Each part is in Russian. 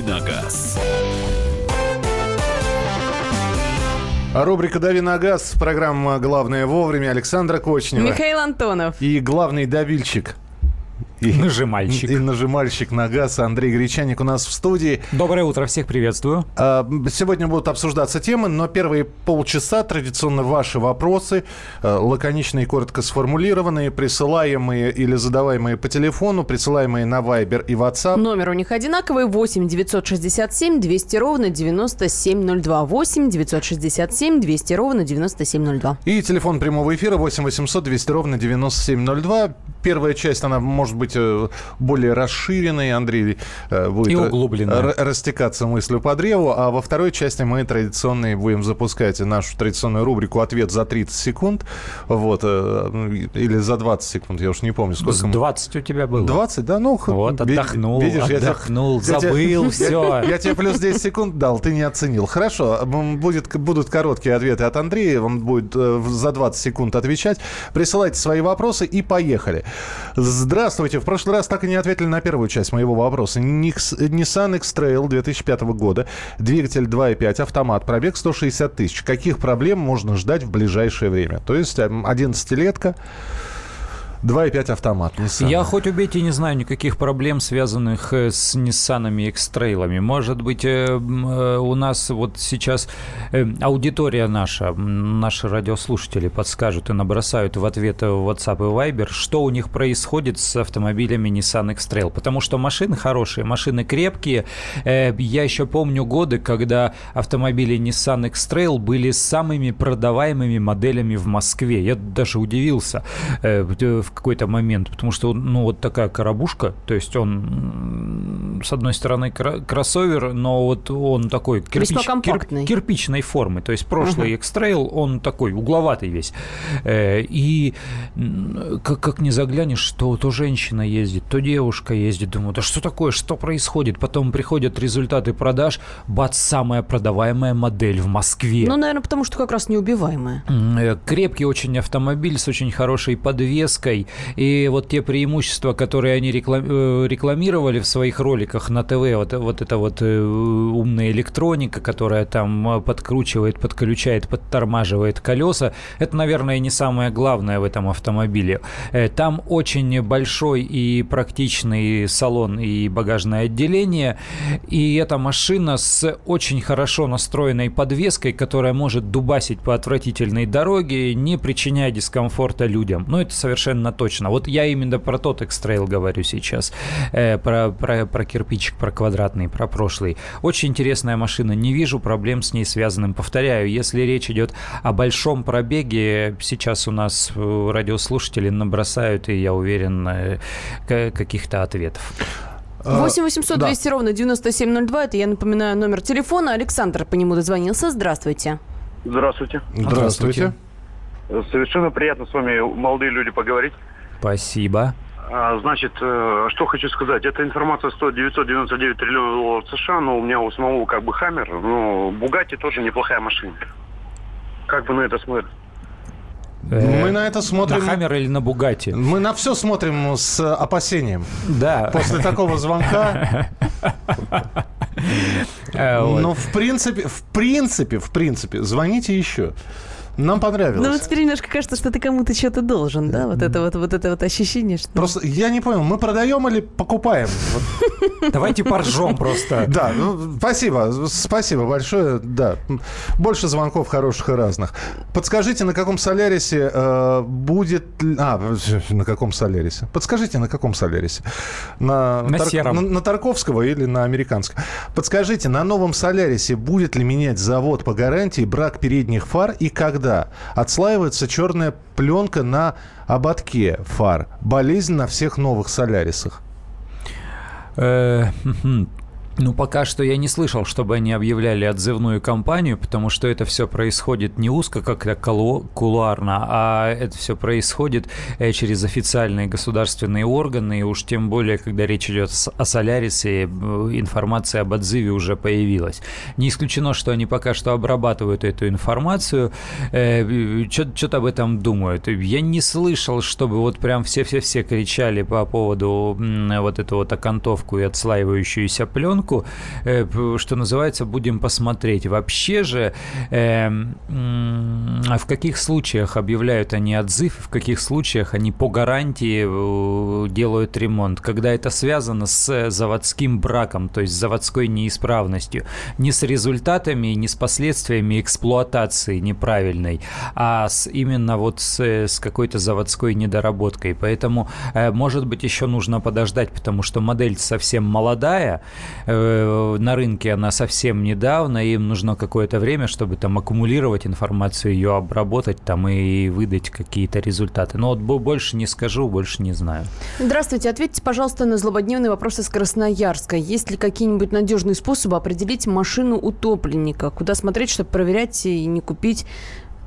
«Дави на газ». Рубрика «Дави на газ», программа «Главное вовремя» Александра Кочнева. Михаил Антонов. И главный давильщик и, нажимальщик. И нажимальщик на газ Андрей Гречаник у нас в студии. Доброе утро, всех приветствую. А, сегодня будут обсуждаться темы, но первые полчаса традиционно ваши вопросы, э, лаконичные и коротко сформулированные, присылаемые или задаваемые по телефону, присылаемые на Viber и WhatsApp. Номер у них одинаковый 8 967 200 ровно 9702. 8 967 200 ровно 9702. И телефон прямого эфира 8 800 200 ровно 9702. Первая часть, она может быть э, более расширенной. Андрей э, будет и растекаться мыслью по древу. А во второй части мы традиционные будем запускать нашу традиционную рубрику «Ответ за 30 секунд». Вот. Э, или за 20 секунд, я уж не помню. Сколько 20 у тебя было. 20, да? Ну, вот, отдохнул, видишь, отдохнул, я забыл, я, все. Я, я тебе плюс 10 секунд дал, ты не оценил. Хорошо, будет, будут короткие ответы от Андрея, он будет за 20 секунд отвечать. Присылайте свои вопросы и поехали. Здравствуйте. В прошлый раз так и не ответили на первую часть моего вопроса. Nissan X-Trail 2005 года. Двигатель 2.5, автомат, пробег 160 тысяч. Каких проблем можно ждать в ближайшее время? То есть 11-летка. 2,5 автомат Nissan. Я хоть убейте не знаю никаких проблем, связанных э, с Nissan и X-Trail. Может быть, э, э, у нас вот сейчас аудитория наша, наши радиослушатели подскажут и набросают в ответ в WhatsApp и Viber, что у них происходит с автомобилями Nissan X-Trail. Потому что машины хорошие, машины крепкие. Я еще помню годы, когда автомобили Nissan X-Trail были самыми продаваемыми моделями в Москве. Я даже удивился в в какой-то момент, потому что, ну, вот такая коробушка, то есть он, с одной стороны, кроссовер, но вот он такой кирпич, кир, кирпичной формы, то есть прошлый uh-huh. X-Trail, он такой угловатый весь. Э, и как, как не заглянешь, то, то женщина ездит, то девушка ездит, думаю, да что такое, что происходит? Потом приходят результаты продаж, бац, самая продаваемая модель в Москве. Ну, наверное, потому что как раз неубиваемая. Э, крепкий очень автомобиль с очень хорошей подвеской, Huawei. И вот те преимущества, которые они э, рекламировали в своих роликах на ТВ, вот, вот эта вот э, умная электроника, которая там э, подкручивает, подключает, подтормаживает колеса, это, наверное, не самое главное в этом автомобиле. Там очень большой и практичный салон и багажное отделение, и эта машина с очень хорошо настроенной подвеской, которая может дубасить по отвратительной дороге, не причиняя дискомфорта людям. Но это совершенно совершенно точно. Вот я именно про тот экстрейл говорю сейчас, э, про, про, про кирпичик, про квадратный, про прошлый. Очень интересная машина, не вижу проблем с ней связанным. Повторяю, если речь идет о большом пробеге, сейчас у нас э, радиослушатели набросают, и я уверен, э, каких-то ответов. 8 800 200 да. ровно 9702. Это, я напоминаю, номер телефона. Александр по нему дозвонился. Здравствуйте. Здравствуйте. Здравствуйте. Совершенно приятно с вами, молодые люди, поговорить. Спасибо. А, значит, э, что хочу сказать. Эта информация стоит 999 триллионов долларов США, но у меня у самого как бы Хаммер, но Бугатти тоже неплохая машина. Как бы на это смотрят? Э, Мы на это смотрим... На Хаммер или на Бугати? Мы на все смотрим с опасением. Да. После такого звонка... Э, но в принципе, в принципе, в принципе, звоните еще. Нам понравилось. Ну вот теперь немножко кажется, что ты кому-то что-то должен, да? Вот это вот, вот это вот ощущение, что... Просто я не понял, мы продаем или покупаем? Давайте поржем просто. Да, ну, спасибо, спасибо большое, да. Больше звонков хороших и разных. Подскажите, на каком Солярисе э, будет... А, на каком Солярисе? Подскажите, на каком Солярисе? На, на сером. На, на Тарковского или на американском? Подскажите, на новом Солярисе будет ли менять завод по гарантии брак передних фар и когда? Когда отслаивается черная пленка на ободке фар. Болезнь на всех новых Солярисах. Ну, пока что я не слышал, чтобы они объявляли отзывную кампанию, потому что это все происходит не узко, как-то кулуарно, а это все происходит э, через официальные государственные органы, и уж тем более, когда речь идет о Солярисе, э, информация об отзыве уже появилась. Не исключено, что они пока что обрабатывают эту информацию, э, что-то об этом думают. Я не слышал, чтобы вот прям все-все-все кричали по поводу вот эту вот окантовку и отслаивающуюся пленку, ошибку, э, что называется, будем посмотреть. Вообще же, э, в каких случаях объявляют они отзыв, в каких случаях они по гарантии э, делают ремонт, когда это связано с заводским браком, то есть заводской неисправностью, не с результатами, не с последствиями эксплуатации неправильной, а с именно вот с, с какой-то заводской недоработкой. Поэтому, э, может быть, еще нужно подождать, потому что модель совсем молодая, э, на рынке она совсем недавно, им нужно какое-то время, чтобы там аккумулировать информацию, ее обработать там и выдать какие-то результаты. Но вот больше не скажу, больше не знаю. Здравствуйте, ответьте, пожалуйста, на злободневный вопрос из Красноярска. Есть ли какие-нибудь надежные способы определить машину утопленника? Куда смотреть, чтобы проверять и не купить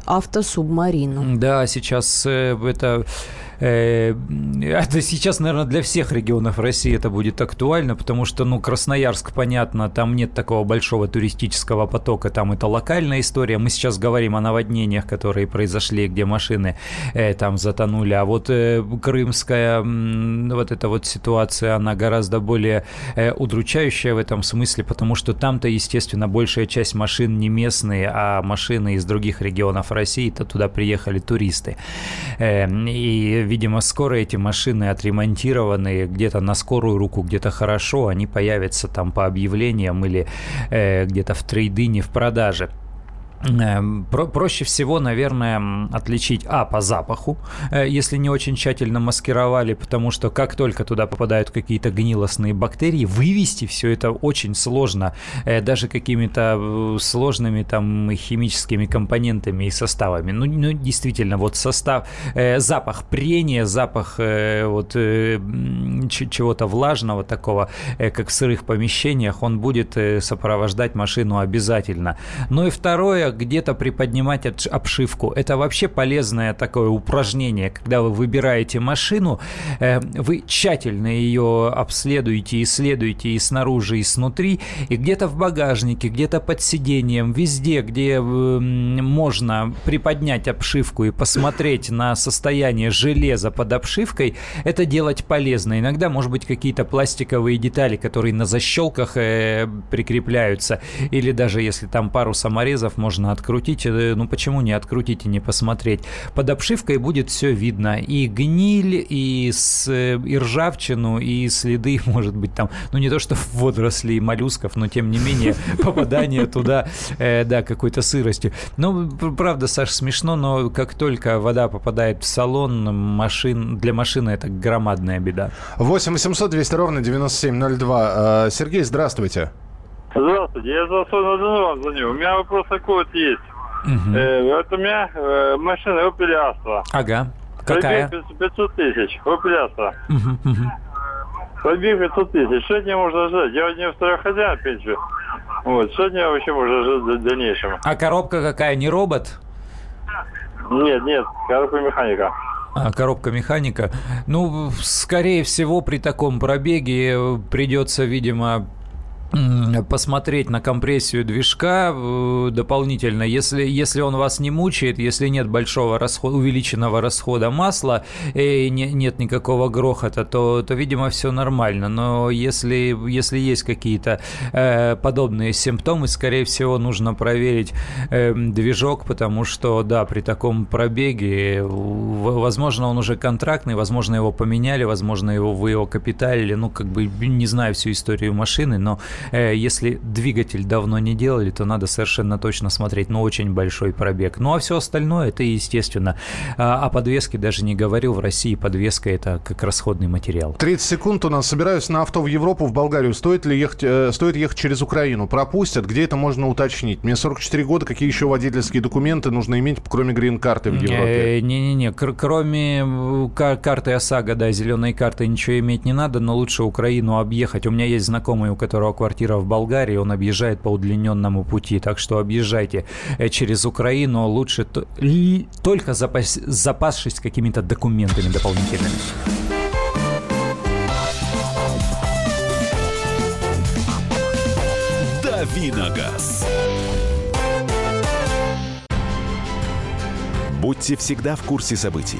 автосубмарину? Да, сейчас э, это Э, это сейчас, наверное, для всех регионов России это будет актуально, потому что, ну, Красноярск, понятно, там нет такого большого туристического потока, там это локальная история. Мы сейчас говорим о наводнениях, которые произошли, где машины э, там затонули. А вот э, крымская вот эта вот ситуация, она гораздо более э, удручающая в этом смысле, потому что там-то, естественно, большая часть машин не местные, а машины из других регионов России-то туда приехали туристы. Э, и видимо, скоро эти машины отремонтированные, где-то на скорую руку, где-то хорошо, они появятся там по объявлениям или э, где-то в трейдине в продаже. Эм, про проще всего, наверное, отличить А по запаху, э, если не очень тщательно маскировали, потому что как только туда попадают какие-то гнилостные бактерии, вывести все это очень сложно, э, даже какими-то э, сложными там химическими компонентами и составами. Ну, ну действительно, вот состав, запах прения, запах вот чего-то влажного такого, как в сырых помещениях, он будет сопровождать машину обязательно. Ну и второе, где-то приподнимать обшивку. Это вообще полезное такое упражнение, когда вы выбираете машину, э, вы тщательно ее обследуете, исследуете и снаружи, и снутри, и где-то в багажнике, где-то под сиденьем, везде, где можно приподнять обшивку и посмотреть на состояние железа под обшивкой, это делать полезно. Иногда, может быть, какие-то пластиковые детали, которые на защелках э, прикрепляются, или даже если там пару саморезов, можно можно открутить. Э, ну почему не открутить и не посмотреть? Под обшивкой будет все видно. И гниль, и, с, э, и ржавчину, и следы, может быть, там, ну не то что водорослей и моллюсков, но тем не менее попадание туда, э, да, какой-то сыростью. Ну, правда, Саш, смешно, но как только вода попадает в салон, машин, для машины это громадная беда. 8 800 200 ровно 9702. Э, Сергей, здравствуйте. Здравствуйте, я за свой вам звоню. У меня вопрос такой вот есть. Угу. Э, вот у меня э, машина Opel Astra. Ага. Какая? Пробег 500 тысяч. Opel Astra. Угу, угу. Пробег 500 тысяч. Что от нее можно ждать? Я вот не второй хозяин, опять же. Вот. Что от нее вообще можно ждать в дальнейшем? А коробка какая? Не робот? Нет, нет. Коробка механика. А, коробка механика. Ну, скорее всего, при таком пробеге придется, видимо, посмотреть на компрессию движка э, дополнительно, если, если он вас не мучает, если нет большого расхода, увеличенного расхода масла и не, нет никакого грохота, то, то, видимо, все нормально. Но если, если есть какие-то э, подобные симптомы, скорее всего, нужно проверить э, движок, потому что, да, при таком пробеге, возможно, он уже контрактный, возможно, его поменяли, возможно, его, вы его капиталили, ну, как бы не знаю всю историю машины, но Э, если двигатель давно не делали, то надо совершенно точно смотреть, ну, очень большой пробег. Ну, а все остальное, это естественно. А, о подвеске даже не говорю, в России подвеска это как расходный материал. 30 секунд у нас. Собираюсь на авто в Европу, в Болгарию. Стоит ли ехать, э, стоит ехать через Украину? Пропустят? Где это можно уточнить? Мне 44 года, какие еще водительские документы нужно иметь, кроме грин-карты в Европе? Э, не-не-не, кроме карты ОСАГО, да, зеленой карты ничего иметь не надо, но лучше Украину объехать. У меня есть знакомый, у которого квартира квартира в Болгарии, он объезжает по удлиненному пути. Так что объезжайте э, через Украину, лучше только запас, запасшись какими-то документами дополнительными. Давиногаз. Будьте всегда в курсе событий.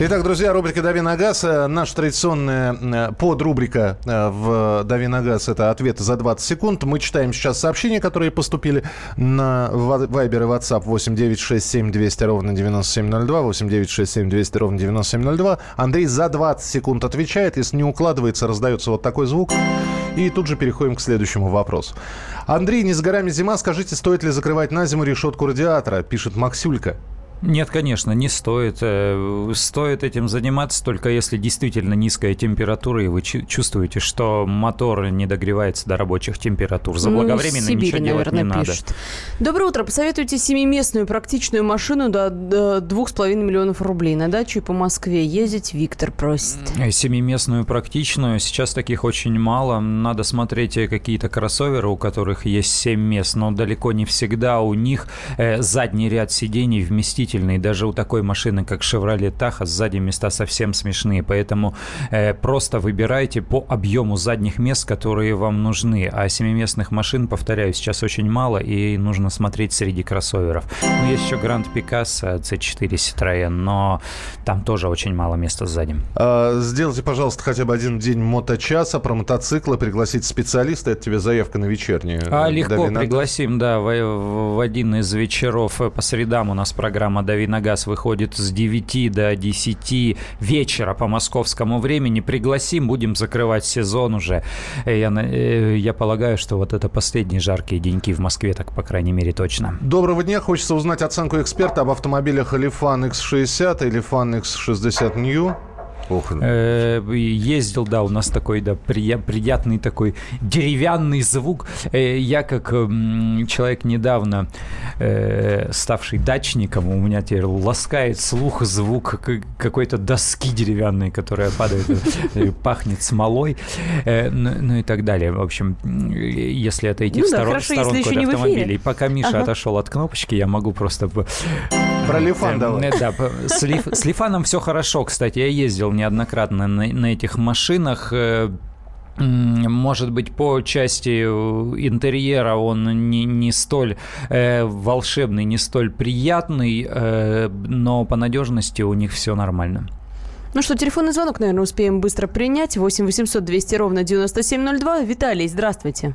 Итак, друзья, рубрика «Дави на газ». Э, Наша традиционная э, подрубрика э, в «Дави на газ» — это ответы за 20 секунд. Мы читаем сейчас сообщения, которые поступили на Вайбер и WhatsApp 8967 200 ровно 9702, 8967 200 ровно 9702. Андрей за 20 секунд отвечает. Если не укладывается, раздается вот такой звук. И тут же переходим к следующему вопросу. Андрей, не с горами зима. Скажите, стоит ли закрывать на зиму решетку радиатора? Пишет Максюлька. Нет, конечно, не стоит. Э, стоит этим заниматься только если действительно низкая температура, и вы чувствуете, что мотор не догревается до рабочих температур. Заблаговременно ну, ничего делать не надо. Пишут. Доброе утро. Посоветуйте семиместную практичную машину до, до 2,5 миллионов рублей. На дачу и по Москве ездить Виктор просит. Э, семиместную практичную. Сейчас таких очень мало. Надо смотреть э, какие-то кроссоверы, у которых есть 7 мест, но далеко не всегда у них задний ряд сидений вместительный. Даже у такой машины, как Chevrolet Tahoe, сзади места совсем смешные. Поэтому э, просто выбирайте по объему задних мест, которые вам нужны. А семиместных машин, повторяю, сейчас очень мало, и нужно смотреть среди кроссоверов. Ну, есть еще Grand Picasso C4 Citroёn, но там тоже очень мало места сзади. А, сделайте, пожалуйста, хотя бы один день моточаса про мотоциклы, пригласить специалиста. Это тебе заявка на вечернюю. А, легко, пригласим, да, в, в один из вечеров по средам у нас программа «Дави на газ» выходит с 9 до 10 вечера по московскому времени. Пригласим, будем закрывать сезон уже. Э, я, э, я полагаю, что вот это последние жаркие деньки в Москве, так по крайней мере точно. Доброго дня. Хочется узнать оценку эксперта об автомобилях Лифан X60 и Лифан X60 New. Ох. Э, ездил, да, у нас такой, да, приятный такой деревянный звук. Э, я как человек недавно э, ставший дачником, у меня теперь ласкает слух звук какой-то доски деревянной, которая падает, пахнет смолой, ну, ну и так далее. В общем, если отойти ну, в сторон, сторонку от автомобиля, и пока Миша отошел от кнопочки, я могу просто... Про Лифан давай. Да, с Лифаном все хорошо, кстати. Я ездил неоднократно на, на этих машинах. Э, может быть, по части э, интерьера он не, не столь э, волшебный, не столь приятный, э, но по надежности у них все нормально. Ну что, телефонный звонок, наверное, успеем быстро принять. 8 800 200 ровно 9702. Виталий, здравствуйте.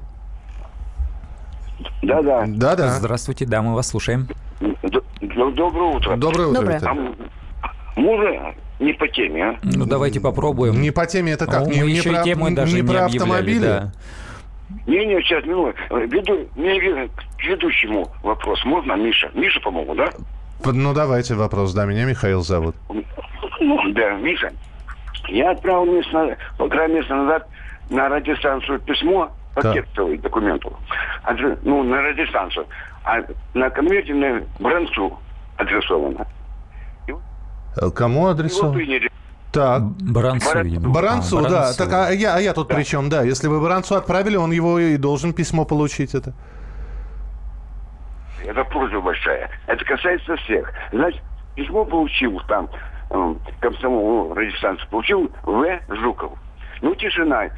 Да-да. Да-да. Здравствуйте, да, мы вас слушаем. Доброе утро. Доброе утро. Доброе. А, можно не по теме, а? Ну, давайте попробуем. Не по теме, это как? Ну, не, не про, темы даже не, не про автомобили? Да. Не, не, сейчас, ну, веду, мне к ведущему вопрос. Можно, Миша? Миша, по-моему, да? Ну, давайте вопрос, да, меня Михаил зовут. Ну, да, Миша. Я отправил месяц, полтора месяца назад на радиостанцию письмо по да. текстовому документу. Ну, на радиостанцию. А на конверте на Бранцу адресовано. Э, кому адресовано? Так. Баранцу, видимо. Баранцу, а, да. Так, а я, а я тут да. при чем? Да, если вы Баранцу отправили, он его и должен письмо получить это. Это просьба большая. Это касается всех. Значит, письмо получил там, э, комсомол, радиостанцию, получил В. Жуков. Ну, тишина.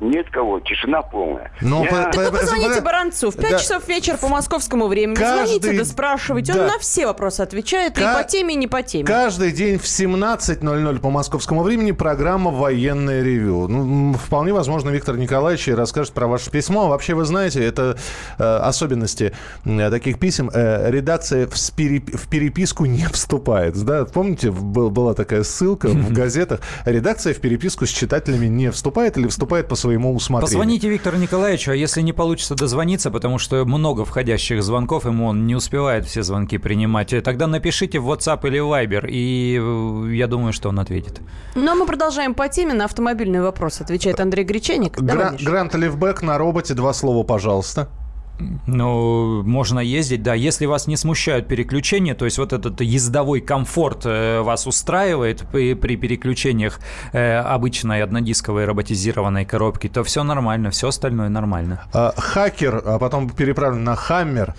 Нет кого, тишина полная. Но Я... по, так вы позвоните по, Баранцу в 5 да. часов вечера по московскому времени. Каждый... Звоните, да спрашивайте. Да. Он на все вопросы отвечает, К... и по теме, и не по теме. Каждый день в 17.00 по московскому времени программа «Военное ревю». Ну, вполне возможно, Виктор Николаевич расскажет про ваше письмо. Вообще, вы знаете, это э, особенности э, таких писем. Э, редакция в, спири... в переписку не вступает. Да? Помните, был, была такая ссылка в газетах. Редакция в переписку с читателями не вступает или вступает по своему своему усмотрению. Позвоните Виктору Николаевичу, а если не получится дозвониться, потому что много входящих звонков, ему он не успевает все звонки принимать, тогда напишите в WhatsApp или Viber, и э, я думаю, что он ответит. Ну, а мы продолжаем по теме. На автомобильный вопрос отвечает Андрей Гречаник. Гра- Грант Левбек на роботе. Два слова, пожалуйста. Ну, можно ездить, да. Если вас не смущают переключения, то есть вот этот ездовой комфорт э, вас устраивает при, при переключениях э, обычной однодисковой роботизированной коробки, то все нормально, все остальное нормально. А, хакер, а потом переправлен на Хаммер,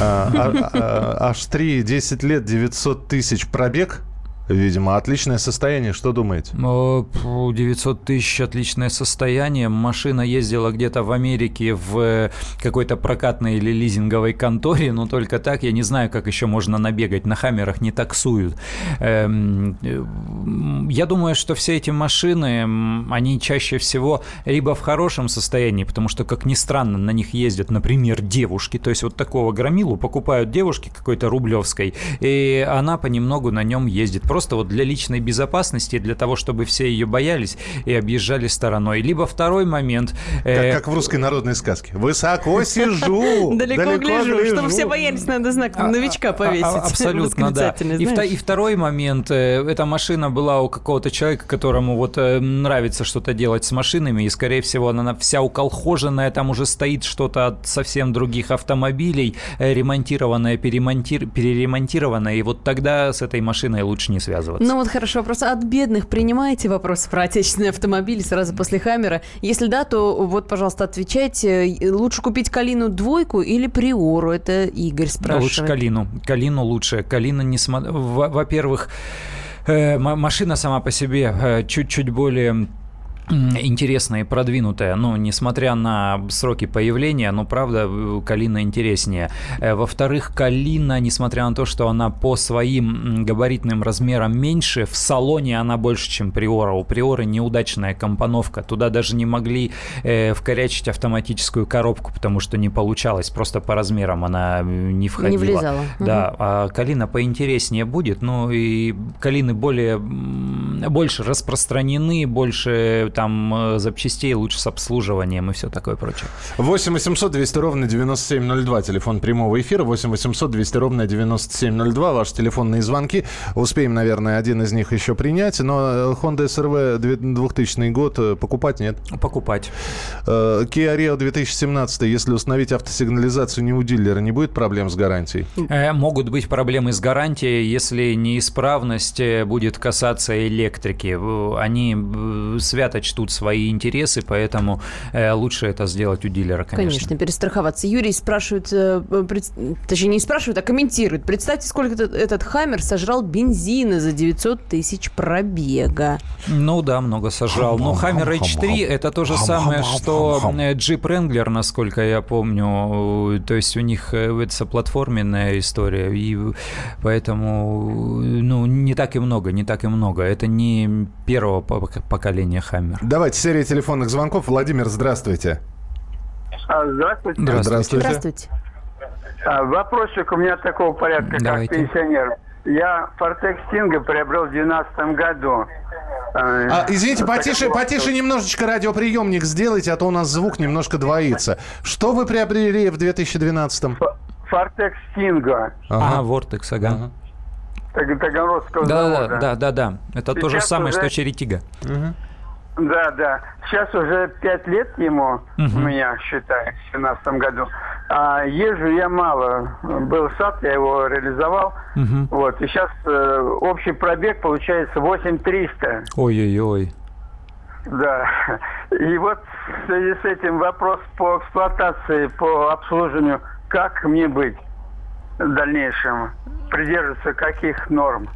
а, а, а, H3, 10 лет, 900 тысяч пробег – Видимо, отличное состояние. Что думаете? 900 тысяч отличное состояние. Машина ездила где-то в Америке в э, какой-то прокатной или лизинговой конторе, но только так. Я не знаю, как еще можно набегать. На хаммерах не таксуют. Эм, э, я думаю, что все эти машины, они чаще всего либо в хорошем состоянии, потому что, как ни странно, на них ездят, например, девушки. То есть вот такого громилу покупают девушки какой-то рублевской, и она понемногу на нем ездит просто вот для личной безопасности, для того, чтобы все ее боялись и объезжали стороной. Либо второй момент... Э... Как, как в русской народной сказке. Высоко сижу, далеко гляжу. Чтобы все боялись, надо знак а, новичка а, а, повесить. Абсолютно, да. И второй момент. Э, эта машина была у какого-то человека, которому вот э, нравится что-то делать с машинами, и, скорее всего, она вся уколхоженная, там уже стоит что-то от совсем других автомобилей, э, ремонтированное, переремонтированное, и вот тогда с этой машиной лучше не связываться. Ну вот хорошо, вопрос от бедных. Принимаете вопросы про отечественные автомобили сразу после Хаммера? Если да, то вот, пожалуйста, отвечайте. Лучше купить Калину двойку или Приору? Это Игорь спрашивает. Лучше Калину. Калину лучше. Калина не смотрит... Во-первых, э, машина сама по себе э, чуть-чуть более интересная и продвинутая, ну, несмотря на сроки появления, но, правда, Калина интереснее. Э, во-вторых, Калина, несмотря на то, что она по своим габаритным размерам меньше, в салоне она больше, чем Приора. У Приоры неудачная компоновка. Туда даже не могли э, вкорячить автоматическую коробку, потому что не получалось. Просто по размерам она не входила. Не влезала. Да, угу. а Калина поинтереснее будет. Ну, и Калины более, больше распространены, больше там э, запчастей лучше с обслуживанием и все такое прочее. 8 800 200 ровно 9702, телефон прямого эфира, 8 800 200 ровно 9702, ваши телефонные звонки. Успеем, наверное, один из них еще принять, но э, Honda SRV 2000 год э, покупать нет? Покупать. Kia Rio 2017, если установить автосигнализацию не у дилера, не будет проблем с гарантией? Могут быть проблемы с гарантией, если неисправность будет касаться электрики. Они свято чтут свои интересы, поэтому э, лучше это сделать у дилера, конечно. Конечно, перестраховаться. Юрий спрашивает, э, пред... точнее не спрашивает, а комментирует. Представьте, сколько этот, этот Хаммер сожрал бензина за 900 тысяч пробега. Ну да, много сожрал. Но Хаммер H3 это то же самое, что Jeep Wrangler, насколько я помню. То есть у них э, это платформенная история, и поэтому ну, не так и много, не так и много. Это не первого поколения Хаммер. Давайте серия телефонных звонков. Владимир, здравствуйте. А, здравствуйте. Здравствуйте. Здравствуйте. А, вопросик у меня такого порядка, Давайте. как пенсионер. Я Фортекс Стинга приобрел в 2012 году. А, извините, потише, потише немножечко радиоприемник сделайте, а то у нас звук немножко двоится. Что вы приобрели в 2012-м? Фортекс Стинга. Ага, Вортекс, ага. Таганрогского да, завода. Да, да, да. Это Сейчас то же самое, уже... что Черетига. Угу. Да, да. Сейчас уже пять лет ему, угу. у меня, считай, в семнадцатом году. А езжу я мало. Был сад, я его реализовал. Угу. Вот. И сейчас э, общий пробег получается 8300. Ой-ой-ой. Да. И вот в связи с этим вопрос по эксплуатации, по обслуживанию, как мне быть в дальнейшем? Придерживаться каких норм?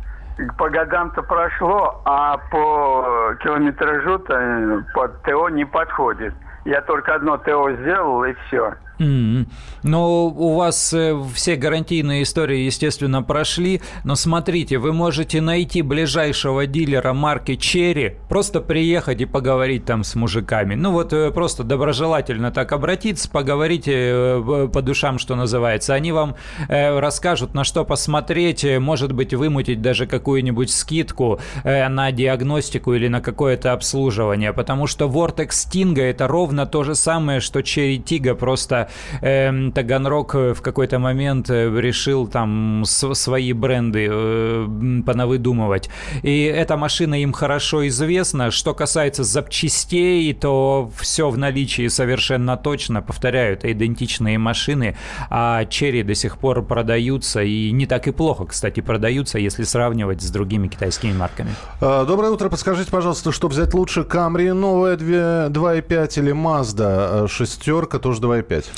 по годам-то прошло, а по километражу-то под ТО не подходит. Я только одно ТО сделал, и все. Mm-hmm. Ну, у вас э, все гарантийные истории, естественно, прошли, но смотрите, вы можете найти ближайшего дилера марки Черри, просто приехать и поговорить там с мужиками. Ну вот э, просто доброжелательно так обратиться, поговорите э, по душам, что называется. Они вам э, расскажут, на что посмотреть, э, может быть, вымутить даже какую-нибудь скидку э, на диагностику или на какое-то обслуживание, потому что Vortex Stinga это ровно то же самое, что Cherry Tiga, просто когда э, Таганрог в какой-то момент э, решил там свои бренды э, понавыдумывать. И эта машина им хорошо известна. Что касается запчастей, то все в наличии совершенно точно. Повторяю, это идентичные машины, а Черри до сих пор продаются и не так и плохо, кстати, продаются, если сравнивать с другими китайскими марками. А, доброе утро. Подскажите, пожалуйста, что взять лучше, Camry новая 2.5 или Mazda э, шестерка, тоже 2.5?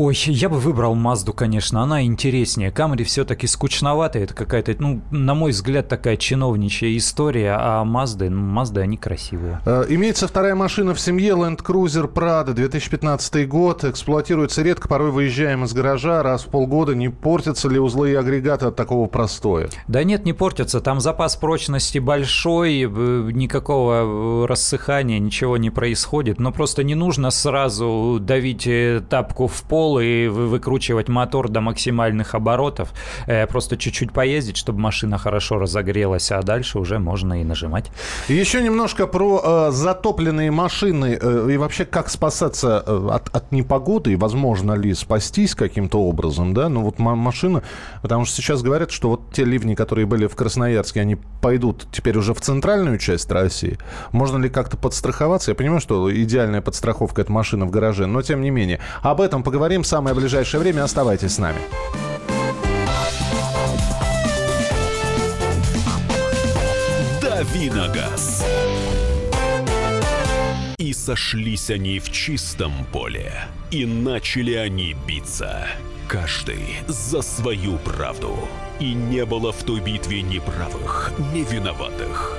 Ой, я бы выбрал Мазду, конечно, она интереснее. Камри все-таки скучноватая, это какая-то, ну, на мой взгляд, такая чиновничья история, а Мазды, ну, Мазды, они красивые. Э, имеется вторая машина в семье, Land Cruiser Prado, 2015 год, эксплуатируется редко, порой выезжаем из гаража, раз в полгода, не портятся ли узлы и агрегаты от такого простоя? Да нет, не портятся, там запас прочности большой, э, никакого э, рассыхания, ничего не происходит, но просто не нужно сразу давить тапку в пол, пол и выкручивать мотор до максимальных оборотов. Э, просто чуть-чуть поездить, чтобы машина хорошо разогрелась, а дальше уже можно и нажимать. Еще немножко про э, затопленные машины э, и вообще как спасаться э, от, от непогоды и возможно ли спастись каким-то образом, да? Ну вот машина, потому что сейчас говорят, что вот те ливни, которые были в Красноярске, они пойдут теперь уже в центральную часть России. Можно ли как-то подстраховаться? Я понимаю, что идеальная подстраховка это машина в гараже, но тем не менее. Об этом поговорим поговорим в самое ближайшее время. Оставайтесь с нами. Давиногаз. И сошлись они в чистом поле, и начали они биться. Каждый за свою правду. И не было в той битве ни правых, ни виноватых.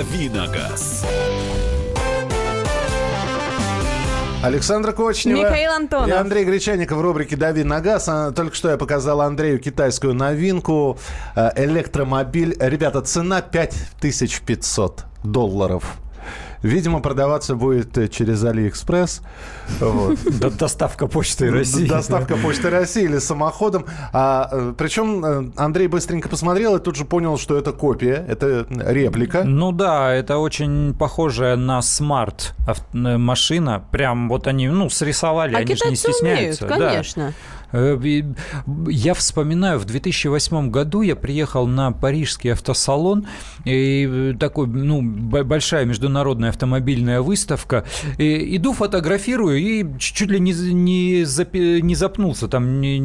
Дави на газ. Александра Кочнева Михаил Антонов. и Андрей Гречаников в рубрике «Дави на газ». А, только что я показал Андрею китайскую новинку э, электромобиль. Ребята, цена 5500 долларов. Видимо, продаваться будет э, через Алиэкспресс. Вот. Доставка почты России. Доставка почты России или самоходом. А, э, причем э, Андрей быстренько посмотрел и тут же понял, что это копия, это реплика. Ну да, это очень похожая на смарт машина. Прям вот они, ну, срисовали, а они же не стесняются. Умеют, конечно. Да. Э, я вспоминаю, в 2008 году я приехал на парижский автосалон, и э, такой, ну, большая международная автомобильная выставка. И иду, фотографирую, и чуть ли не, не, запи, не запнулся там. Не,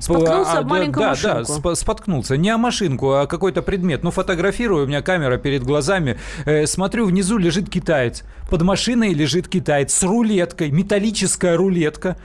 споткнулся а, об маленькую да, машинку. Да, споткнулся. Не о машинку, а какой-то предмет. Ну, фотографирую, у меня камера перед глазами. Э, смотрю, внизу лежит китаец. Под машиной лежит китаец с рулеткой, металлическая рулетка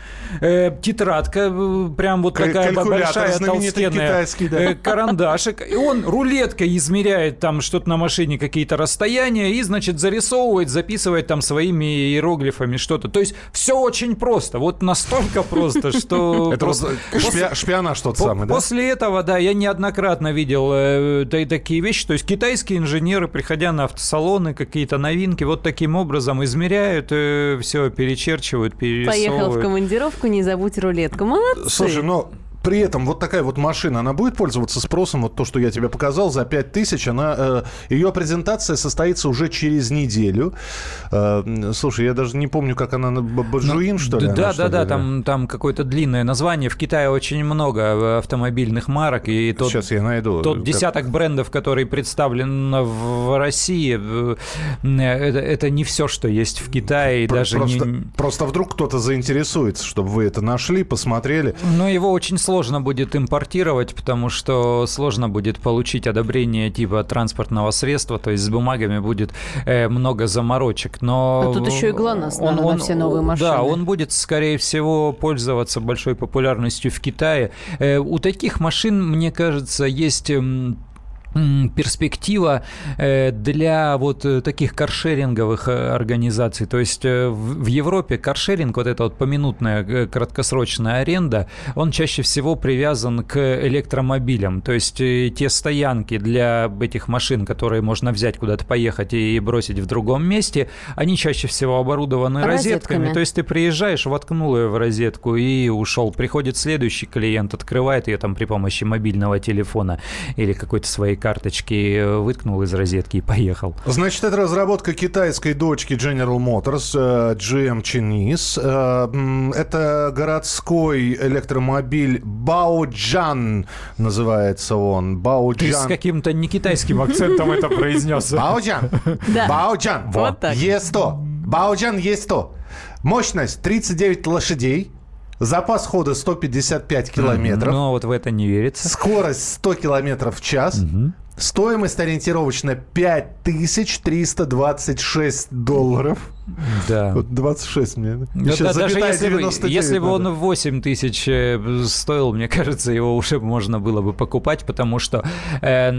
тетрадка, э, прям вот такая большая толстенная, да. Э, карандашик. И он рулеткой измеряет там что-то на машине, какие-то расстояния, и, значит, зарисовывает, записывает там своими иероглифами что-то. То есть все очень просто. Вот настолько просто, что... Это шпионаж тот самый, да? После этого, да, я неоднократно видел э, такие вещи. То есть китайские инженеры, приходя на автосалоны, какие-то новинки, вот таким образом измеряют, все перечерчивают, перерисовывают. Поехал в командировку, не забудь забудь рулетку. Молодцы. Слушай, но при этом вот такая вот машина, она будет пользоваться спросом, вот то, что я тебе показал, за 5 тысяч, она, э, ее презентация состоится уже через неделю. Э, слушай, я даже не помню, как она, Баджуин, ну, что ли? Да, да, да, там, там какое-то длинное название. В Китае очень много э, автомобильных марок. И тот, Сейчас я найду. Тот как... десяток брендов, который представлен в России, э, это, это не все, что есть в Китае. Просто, даже не... просто вдруг кто-то заинтересуется, чтобы вы это нашли, посмотрели. Но его очень сложно сложно будет импортировать, потому что сложно будет получить одобрение типа транспортного средства, то есть с бумагами будет э, много заморочек. Но а тут еще и ГЛОНАСС он, он, на все новые машины. Да, он будет, скорее всего, пользоваться большой популярностью в Китае. Э, у таких машин, мне кажется, есть перспектива э, для вот э, таких каршеринговых э, организаций. То есть в Европе каршеринг, вот эта вот поминутная краткосрочная аренда, он чаще всего привязан к электромобилям. То есть те стоянки для этих машин, которые можно взять куда-то поехать и бросить в другом месте, они чаще всего оборудованы розетками. розетками. То есть ты приезжаешь, воткнул ее в розетку и ушел. Приходит следующий клиент, открывает ее там при помощи мобильного телефона или какой-то своей карточки, э, выткнул из розетки и поехал. Значит, это разработка китайской дочки General Motors, э, GM Chinese. Э, это городской электромобиль Баоджан называется он. Баоджан. Ты с каким-то не китайским акцентом это произнес. Баоджан. Баоджан. Вот так. Е100. Баоджан Е100. Мощность 39 лошадей. Запас хода 155 километров. Но вот в это не верится. Скорость 100 километров в час. Угу. Стоимость ориентировочно 5326 долларов. Да. Вот 26 мне. Да, да, даже если, бы, если бы он 8 тысяч э, стоил, мне кажется, его уже можно было бы покупать, потому что э,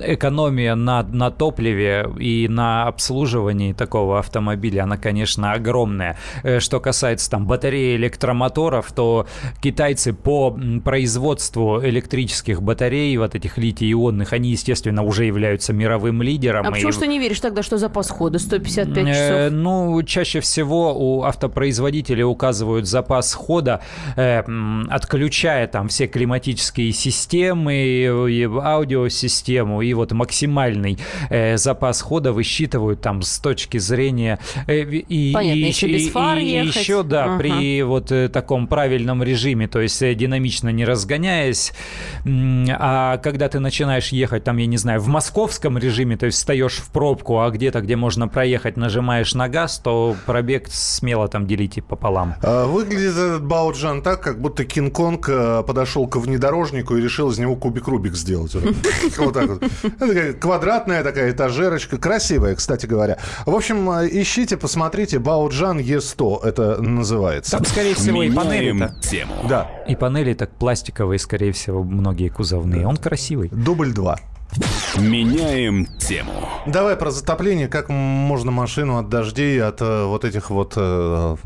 экономия на, на топливе и на обслуживании такого автомобиля, она, конечно, огромная. Э, что касается там батареи электромоторов, то китайцы по производству электрических батарей, вот этих литий-ионных, они, естественно, уже являются мировым лидером. А почему и... что не веришь тогда, что запас хода 155 часов? Ну, чаще всего у автопроизводителей указывают запас хода, э, отключая там все климатические системы, и аудиосистему, и вот максимальный э, запас хода высчитывают там с точки зрения... Э, и, Понятно, и, еще без фар и, ехать. еще, да, ага. при вот таком правильном режиме, то есть динамично не разгоняясь, а когда ты начинаешь ехать там, я не знаю, в московском режиме, то есть встаешь в пробку, а где-то, где можно проехать, нажимаешь на газ, что пробег смело там делите пополам. А, выглядит этот Бауджан так, как будто Кинг-Конг э, подошел к внедорожнику и решил из него кубик Рубик сделать. Вот так вот. Квадратная такая этажерочка. Красивая, кстати говоря. В общем, э, ищите, посмотрите. Бауджан Е100 это называется. Там, скорее всего, и панели тему. Да. И панели так пластиковые, скорее всего, многие кузовные. Он красивый. Дубль 2. Меняем тему. Давай про затопление. Как можно машину от дождей, от э, вот этих вот э,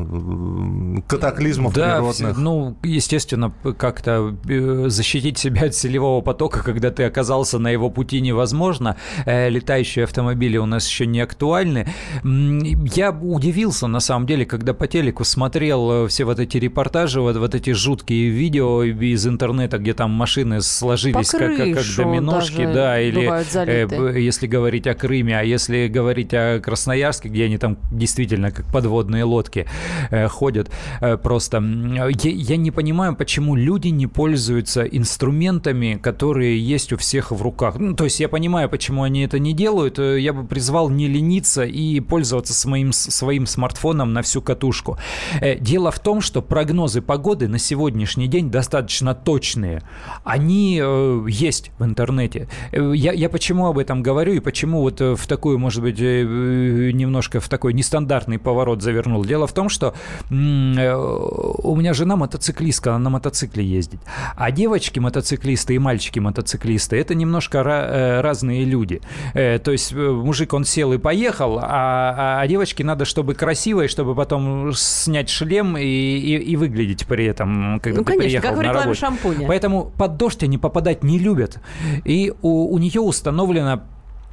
катаклизмов да, природных? Ну, естественно, как-то э, защитить себя от селевого потока, когда ты оказался на его пути, невозможно. Э, летающие автомобили у нас еще не актуальны. Я удивился, на самом деле, когда по телеку смотрел э, все вот эти репортажи, вот, вот эти жуткие видео из интернета, где там машины сложились как, как, как доминошки, да, или э, если говорить о Крыме, а если говорить о Красноярске, где они там действительно как подводные лодки э, ходят, э, просто я, я не понимаю, почему люди не пользуются инструментами, которые есть у всех в руках. Ну, то есть я понимаю, почему они это не делают. Э, я бы призвал не лениться и пользоваться своим, своим смартфоном на всю катушку. Э, дело в том, что прогнозы погоды на сегодняшний день достаточно точные. Они э, есть в интернете. Э, я, я почему об этом говорю и почему вот э, в такую, может быть, э, немножко в такой нестандартный поворот завернул. Дело в том, что у меня жена мотоциклистка, она на мотоцикле ездит. А девочки-мотоциклисты и мальчики-мотоциклисты – это немножко разные люди. То есть мужик, он сел и поехал, а, а девочке надо, чтобы красиво, и чтобы потом снять шлем и, и, и выглядеть при этом, когда ну, ты конечно, приехал как в рекламе на работу. шампуня. Поэтому под дождь они попадать не любят. И у, у нее установлено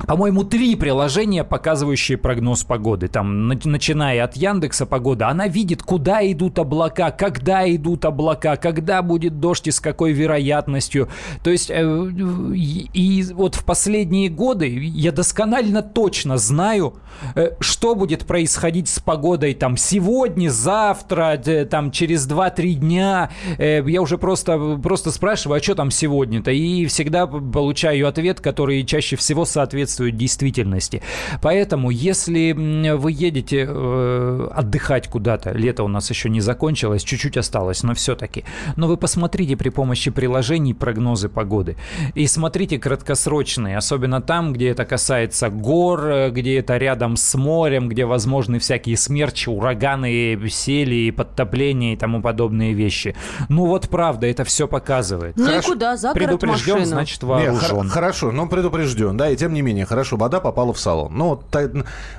по-моему, три приложения, показывающие прогноз погоды. Там, начиная от Яндекса погода, она видит, куда идут облака, когда идут облака, когда будет дождь и с какой вероятностью. То есть, э, и вот в последние годы я досконально точно знаю, э, что будет происходить с погодой там сегодня, завтра, там через 2-3 дня. Э, я уже просто, просто спрашиваю, а что там сегодня-то? И всегда получаю ответ, который чаще всего соответствует соответствует действительности. Поэтому, если вы едете э, отдыхать куда-то, лето у нас еще не закончилось, чуть-чуть осталось, но все-таки, но вы посмотрите при помощи приложений прогнозы погоды и смотрите краткосрочные, особенно там, где это касается гор, э, где это рядом с морем, где возможны всякие смерчи, ураганы, сели, подтопления и тому подобные вещи. Ну вот правда, это все показывает. Ну Хорошо. и куда? За город Предупрежден, машину. значит вооружен. Нет, хорошо, но предупрежден, да, и тем не менее, хорошо, вода попала в салон. Ну, та,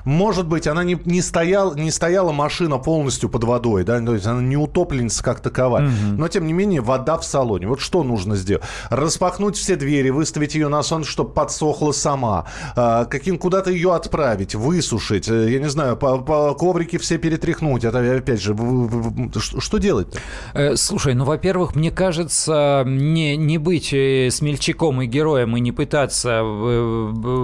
может быть, она не, не, стоял, не стояла машина полностью под водой, да, то есть она не утопленница как таковая. Угу. Но, тем не менее, вода в салоне. Вот что нужно сделать? Распахнуть все двери, выставить ее на сон, чтобы подсохла сама. А, каким, куда-то ее отправить, высушить. Э, я не знаю, по, по коврики все перетряхнуть. Это, опять же, что делать-то? Э, слушай, ну, во-первых, мне кажется, не, не быть э, смельчаком и героем и не пытаться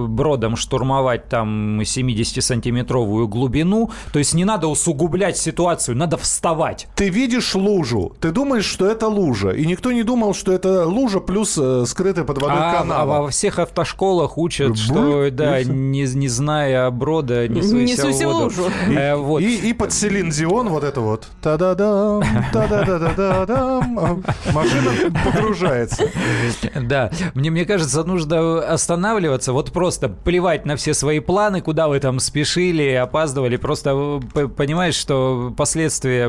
бродом штурмовать там 70-сантиметровую глубину. То есть не надо усугублять ситуацию, надо вставать. Ты видишь лужу, ты думаешь, что это лужа. И никто не думал, что это лужа плюс э, скрытый под водой а, канал. А во всех автошколах учат, Б- что, да, не, не зная брода, не суйся в воду. лужу. И, э, вот. и, и под Селин Дион вот это вот. Та-да-дам, та-да-да-да-да-дам. Машина погружается. Да, мне, мне кажется, нужно останавливаться, вот просто плевать на все свои планы, куда вы там спешили, опаздывали, просто понимаешь, что последствия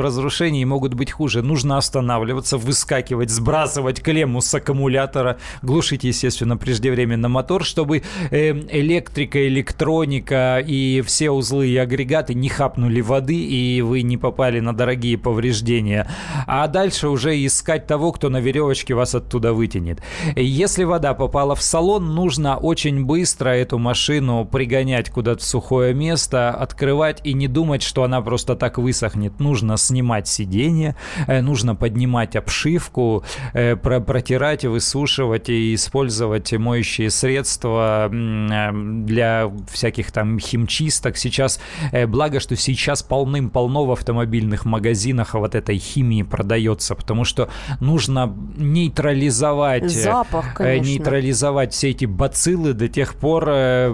разрушений могут быть хуже. Нужно останавливаться, выскакивать, сбрасывать клемму с аккумулятора, глушить, естественно, преждевременно мотор, чтобы эм, электрика, электроника и все узлы и агрегаты не хапнули воды, и вы не попали на дорогие повреждения. А дальше уже искать того, кто на веревочке вас оттуда вытянет. Если вода попала в салон, нужно очень быстро эту машину пригонять куда-то в сухое место, открывать и не думать, что она просто так высохнет. Нужно снимать сиденье, э, нужно поднимать обшивку, э, протирать, высушивать и использовать моющие средства э, для всяких там химчисток. Сейчас, благо, что сейчас полным-полно в автомобильных магазинах вот этой химии продается, потому что нужно нейтрализовать, Запах, конечно. нейтрализовать все эти бациллы до тех пор,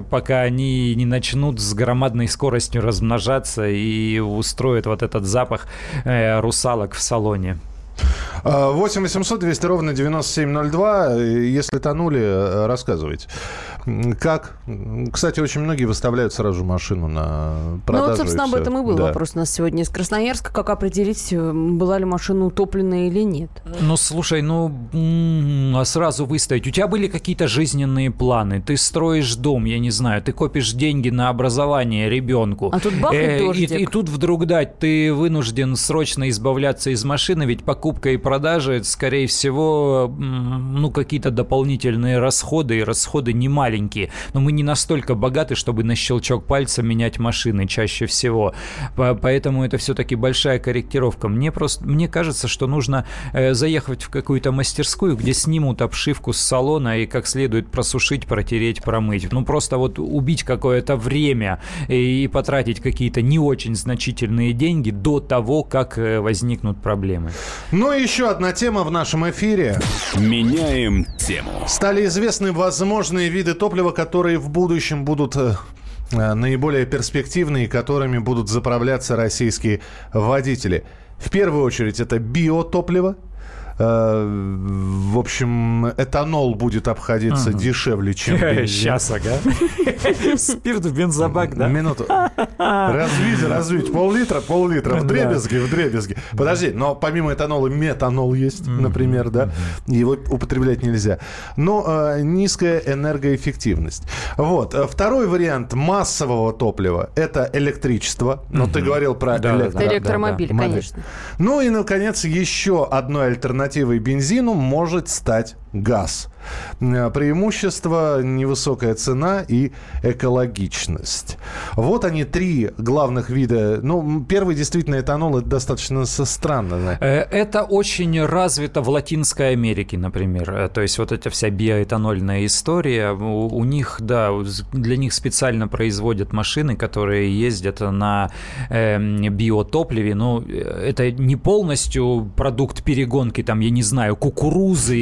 пока они не начнут с громадной скоростью размножаться и устроят вот этот запах э, русалок в салоне. 8 800 200 ровно 9702. Если тонули, э, рассказывайте. Как? Кстати, очень многие выставляют сразу машину на продажу. Ну, вот, собственно, об этом и был да. вопрос у нас сегодня из Красноярска. Как определить, э, была ли машина утопленная или нет? Ну, слушай, ну, а сразу выставить. У тебя были какие-то жизненные планы. Ты строишь дом, я не знаю, ты копишь деньги на образование ребенку. А тут бах э, и, и, и тут вдруг, дать ты вынужден срочно избавляться из машины, ведь покупка и продажа, скорее всего, ну, какие-то дополнительные расходы, и расходы не маленькие. Но мы не настолько богаты, чтобы на щелчок пальца менять машины чаще всего. Поэтому это все-таки большая корректировка. Мне просто, мне кажется, что нужно э, заехать в какую-то мастерскую, где снимут обшивку с салона и как следует просушить, протереть, промыть. Ну, просто вот убить какое-то время и потратить какие-то не очень значительные деньги до того, как э, возникнут проблемы. Ну и еще одна тема в нашем эфире. Меняем тему. Стали известны возможные виды топлива, которые в будущем будут э, э, наиболее перспективные, которыми будут заправляться российские водители. В первую очередь это биотопливо – в общем, этанол будет обходиться угу. дешевле, чем бензин. Сейчас, ага. Спирт в бензобак, да? Минуту. Развить, развить. Пол-литра, пол-литра. В дребезги, в дребезги. Подожди, но помимо этанола метанол есть, например, да? Его употреблять нельзя. Но э, низкая энергоэффективность. Вот. Второй вариант массового топлива – это электричество. Но ты говорил про электромобиль, конечно. Ну и, наконец, еще одной альтернативой альтернативой бензину может стать газ. Э, преимущество, невысокая цена и экологичность. Вот они три главных вида. Ну, первый действительно этанол, это достаточно странно. Э, это очень развито в Латинской Америке, например. Э, то есть вот эта вся биоэтанольная история, у, них, да, для них специально производят машины, которые ездят на э, биотопливе. Но это не полностью продукт перегонки, там, я не знаю, кукурузы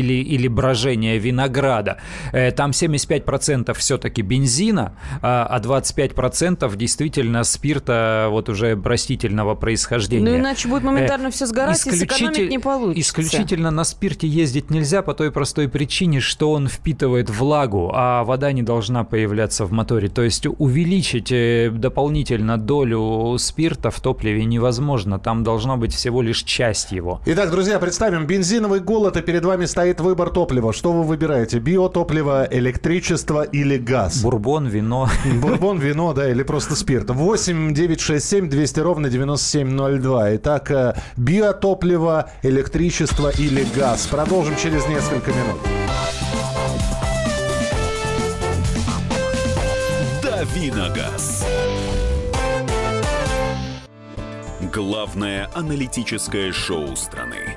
или, или брожения винограда, э, там 75% все-таки бензина, а 25% действительно спирта вот уже растительного происхождения. Ну, иначе будет моментально все сгорать, и сэкономить не получится. Исключительно на спирте ездить нельзя по той простой причине, что он впитывает влагу, а вода не должна появляться в моторе. То есть увеличить дополнительно долю спирта в топливе невозможно. Там должно быть всего лишь часть его. Итак, друзья, представим, бензиновый голод, и перед вами стоит выбор топлива. Что вы выбираете? Биотопливо, электричество или газ? Бурбон, вино. Бурбон, вино, да, или просто спирт. 8 9 6 7 200 ровно 9702. Итак, э, биотопливо, электричество или газ. Продолжим через несколько минут. Давиногаз. Главное аналитическое шоу страны.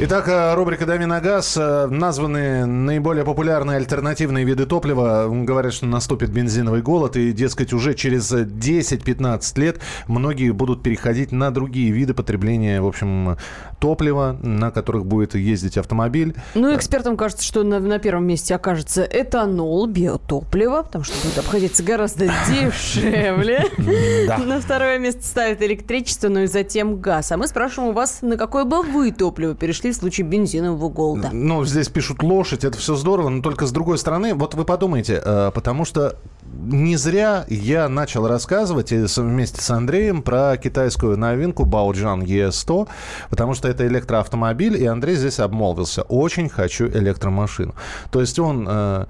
Итак, э, рубрика «Дави на газ». Э, названы наиболее популярные альтернативные виды топлива. Говорят, что наступит бензиновый голод. И, дескать, уже через 10-15 лет многие будут переходить на другие виды потребления, в общем, топлива, на которых будет ездить автомобиль. Ну, экспертам кажется, что на, на первом месте окажется этанол, биотопливо, потому что будет обходиться гораздо дешевле. На второе место ставят электричество, ну и затем газ. А мы спрашиваем у вас, на какое бы вы топливо перешли в случае бензинового голода? Ну, здесь пишут лошадь, это все здорово, но только с другой стороны, вот вы подумайте, э, потому что не зря я начал рассказывать вместе с Андреем про китайскую новинку Baojian E100, потому что это электроавтомобиль, и Андрей здесь обмолвился. Очень хочу электромашину. То есть он Э,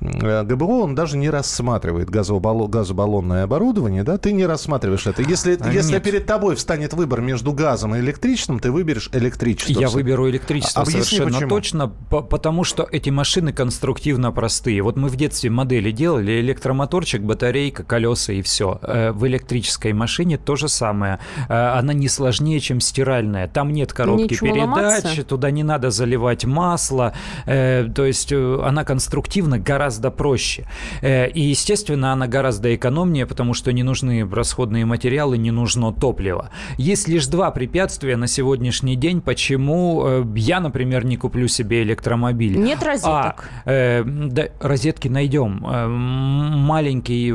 ГБО, он даже не рассматривает газобаллон, газобаллонное оборудование, да, ты не рассматриваешь это. Если, а если перед тобой встанет выбор между газом и электричеством, ты выберешь электричество. Я выберу электричество Объясни, совершенно почему. точно, потому что эти машины конструктивно простые. Вот мы в детстве модели делали, электромоторчик, батарейка, колеса и все. Э, в электрической машине то же самое. Э, она не сложнее, чем стиральная. Там нет коробки Ничего передач, ломаться. туда не надо заливать масло. То есть она конструктивно гораздо гораздо проще. Э, и, естественно, она гораздо экономнее, потому что не нужны расходные материалы, не нужно топливо. Есть лишь два препятствия на сегодняшний день, почему э, я, например, не куплю себе электромобиль. Нет розеток. А, э, да, розетки найдем. Э, маленький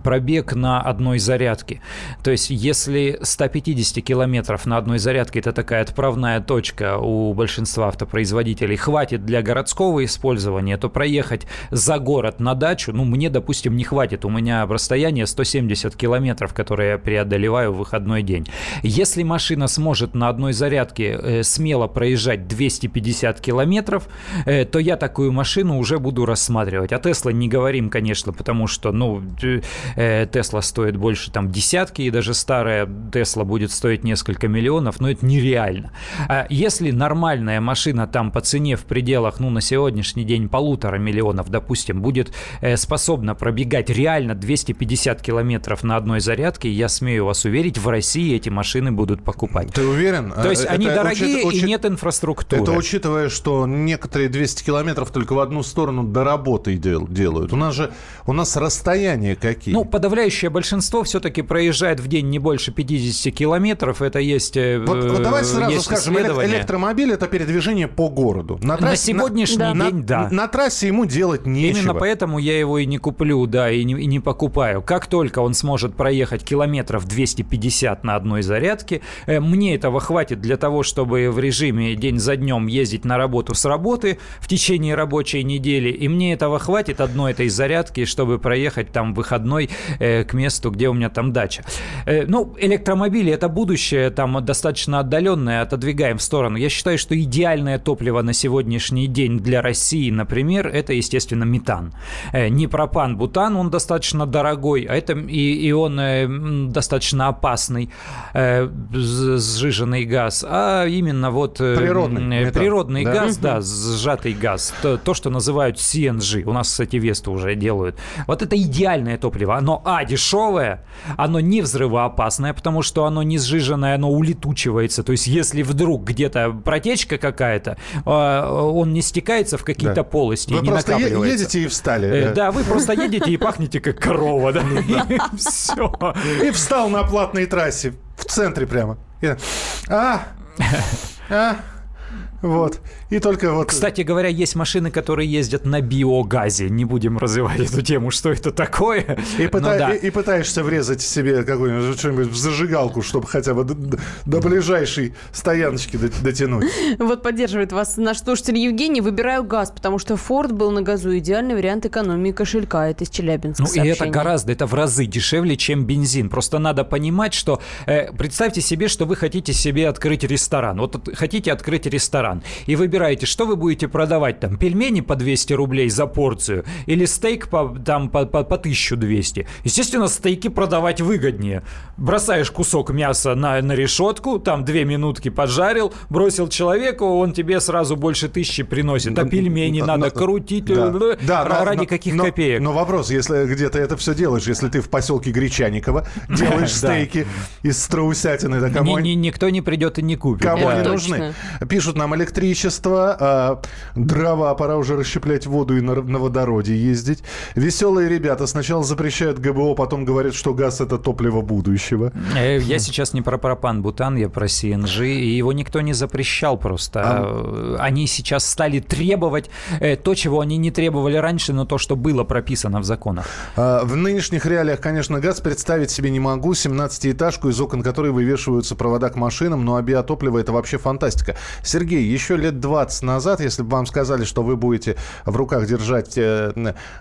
пробег на одной зарядке. То есть, если 150 километров на одной зарядке это такая отправная точка у большинства автопроизводителей хватит для городского использования, то проехать за город на дачу, ну, мне, допустим, не хватит. У меня расстояние 170 километров, которое я преодолеваю в выходной день. Если машина сможет на одной зарядке э, смело проезжать 250 километров, э, то я такую машину уже буду рассматривать. О Тесла не говорим, конечно, потому что, ну, э, Тесла стоит больше там десятки, и даже старая Тесла будет стоить несколько миллионов, но это нереально. А если нормальная машина там по цене в пределах, ну, на сегодняшний день полутора миллионов, миллионов, допустим, будет э, способна пробегать реально 250 километров на одной зарядке, я смею вас уверить, в России эти машины будут покупать. Ты уверен? То есть это они дорогие учит, и нет инфраструктуры. Это учитывая, что некоторые 200 километров только в одну сторону до работы делают. У нас же у нас расстояния какие? Ну, подавляющее большинство все-таки проезжает в день не больше 50 километров. Это есть э, Вот, вот давайте сразу скажем, электромобиль это передвижение по городу. На, трассе, на сегодняшний на, день, на, да. На трассе ему делать нечего. Именно поэтому я его и не куплю, да, и не, и не покупаю. Как только он сможет проехать километров 250 на одной зарядке, э, мне этого хватит для того, чтобы в режиме день за днем ездить на работу с работы в течение рабочей недели, и мне этого хватит одной этой зарядки, чтобы проехать там выходной э, к месту, где у меня там дача. Э, ну, электромобили это будущее, там достаточно отдаленное, отодвигаем в сторону. Я считаю, что идеальное топливо на сегодняшний день для России, например, это, естественно, метан. Э, не пропан, бутан, он достаточно дорогой, а это и, и он э, достаточно опасный э, сжиженный газ, а именно вот природный, э, природный да? газ, да, сжатый газ, то, то, что называют CNG. У нас, кстати, Весту уже делают. Вот это идеальное топливо. Оно, а, дешевое, оно не взрывоопасное, потому что оно не сжиженное, оно улетучивается. То есть, если вдруг где-то протечка какая-то, а, он не стекается в какие-то да. полости вы просто накапливается. едете и встали. Э, да, вы просто едете и пахнете как корова, да? Все. И встал на платной трассе в центре прямо. А, а, вот. И только вот... Кстати говоря, есть машины, которые ездят на биогазе. Не будем развивать эту тему, что это такое. И, пыта... да. и, и пытаешься врезать себе какую-нибудь что-нибудь в зажигалку, чтобы хотя бы до, до ближайшей стояночки дотянуть. Вот поддерживает вас наш слушатель Евгений. Выбираю газ, потому что Ford был на газу. Идеальный вариант экономии кошелька. Это из Челябинска Ну сообщение. и это гораздо, это в разы дешевле, чем бензин. Просто надо понимать, что... Э, представьте себе, что вы хотите себе открыть ресторан. Вот хотите открыть ресторан. И выбираете выбираете, что вы будете продавать там, пельмени по 200 рублей за порцию или стейк по, там, по, по, по 1200. Естественно, стейки продавать выгоднее. Бросаешь кусок мяса на, на решетку, там две минутки поджарил, бросил человеку, он тебе сразу больше тысячи приносит. А пельмени но, надо но, крутить да, да, ради но, каких но, копеек. Но вопрос, если где то это все делаешь, если ты в поселке Гречаниково делаешь стейки из страусятины, да кому Никто не придет и не купит. Кому они нужны? Пишут нам электричество электричество, а, дрова, пора уже расщеплять воду и на, на водороде ездить. Веселые ребята сначала запрещают ГБО, потом говорят, что газ это топливо будущего. Э, я сейчас не про пропан-бутан, я про CNG, и его никто не запрещал просто. А... Они сейчас стали требовать э, то, чего они не требовали раньше, но то, что было прописано в законах. А, в нынешних реалиях, конечно, газ представить себе не могу. 17-этажку, из окон которой вывешиваются провода к машинам, ну а биотопливо это вообще фантастика. Сергей, еще лет 20 назад, если бы вам сказали, что вы будете в руках держать э,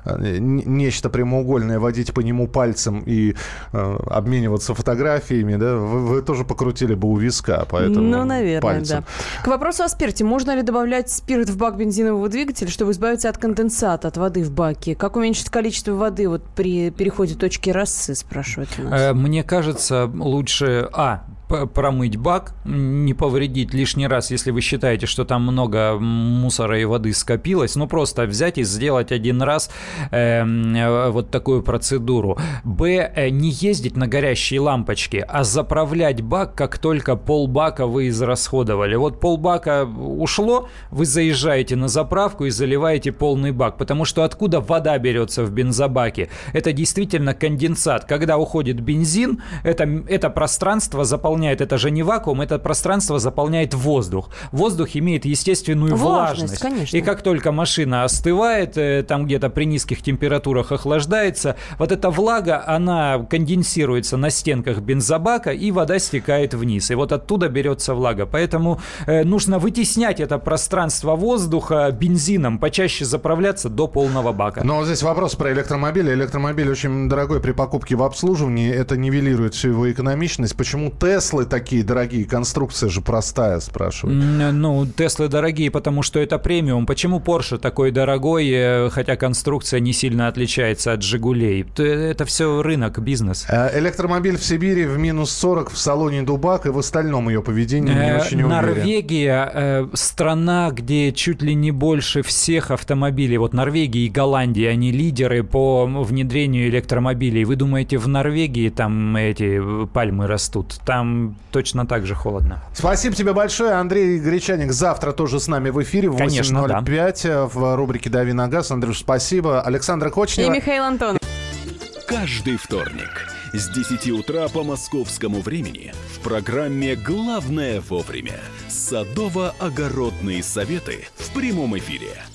э, нечто прямоугольное, водить по нему пальцем и э, обмениваться фотографиями, да, вы, вы тоже покрутили бы у виска, поэтому Ну, наверное, пальцем. да. К вопросу о спирте. Можно ли добавлять спирт в бак бензинового двигателя, чтобы избавиться от конденсата, от воды в баке? Как уменьшить количество воды вот при переходе точки росы, спрашивают нас. Мне кажется, лучше, а, промыть бак, не повредить лишний раз, если вы считаете, что там много мусора и воды скопилось, ну просто взять и сделать один раз э, вот такую процедуру. Б. Э, не ездить на горящие лампочки, а заправлять бак, как только полбака вы израсходовали. Вот полбака ушло, вы заезжаете на заправку и заливаете полный бак, потому что откуда вода берется в бензобаке? Это действительно конденсат. Когда уходит бензин, это, это пространство заполняется заполняет, это же не вакуум, это пространство заполняет воздух. Воздух имеет естественную влажность. влажность. Конечно. И как только машина остывает, э, там где-то при низких температурах охлаждается, вот эта влага, она конденсируется на стенках бензобака, и вода стекает вниз. И вот оттуда берется влага. Поэтому э, нужно вытеснять это пространство воздуха бензином, почаще заправляться до полного бака. Но здесь вопрос про электромобили. Электромобиль очень дорогой при покупке в обслуживании. Это нивелирует всю его экономичность. Почему Тесла Теслы такие дорогие? Конструкция же простая, спрашивают. Ну, Теслы дорогие, потому что это премиум. Почему Porsche такой дорогой, э, хотя конструкция не сильно отличается от Жигулей? Это все рынок, бизнес. Э, электромобиль в Сибири в минус 40 в салоне Дубак и в остальном ее поведении не э, очень уверен. Норвегия страна, где чуть ли не больше всех автомобилей. Вот Норвегия и Голландия, они лидеры по внедрению электромобилей. Вы думаете, в Норвегии там эти пальмы растут? Там точно так же холодно. Спасибо тебе большое. Андрей Гречаник завтра тоже с нами в эфире в 8.05 да. в рубрике «Дави на газ». Андрюш, спасибо. Александра Кочнева. И Михаил Антон. Каждый вторник с 10 утра по московскому времени в программе «Главное вовремя» садово-огородные советы в прямом эфире –